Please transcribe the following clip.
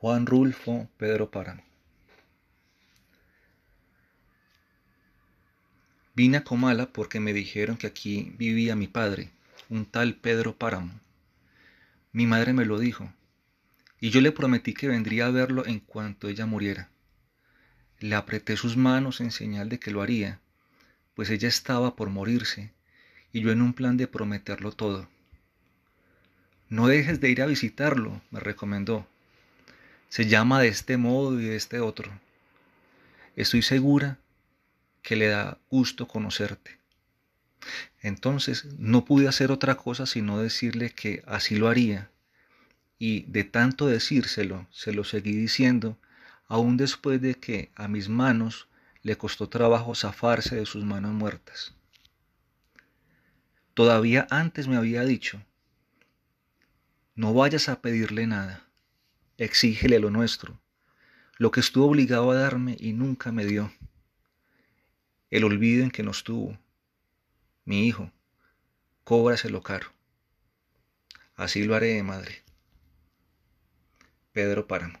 Juan Rulfo Pedro Páramo. Vine a Comala porque me dijeron que aquí vivía mi padre, un tal Pedro Páramo. Mi madre me lo dijo, y yo le prometí que vendría a verlo en cuanto ella muriera. Le apreté sus manos en señal de que lo haría, pues ella estaba por morirse, y yo en un plan de prometerlo todo. No dejes de ir a visitarlo, me recomendó, se llama de este modo y de este otro. Estoy segura que le da gusto conocerte. Entonces no pude hacer otra cosa sino decirle que así lo haría, y de tanto decírselo, se lo seguí diciendo, aun después de que a mis manos le costó trabajo zafarse de sus manos muertas. Todavía antes me había dicho, no vayas a pedirle nada exígele lo nuestro, lo que estuvo obligado a darme y nunca me dio, el olvido en que nos tuvo, mi hijo, cóbraselo caro. Así lo haré, madre. Pedro Páramo.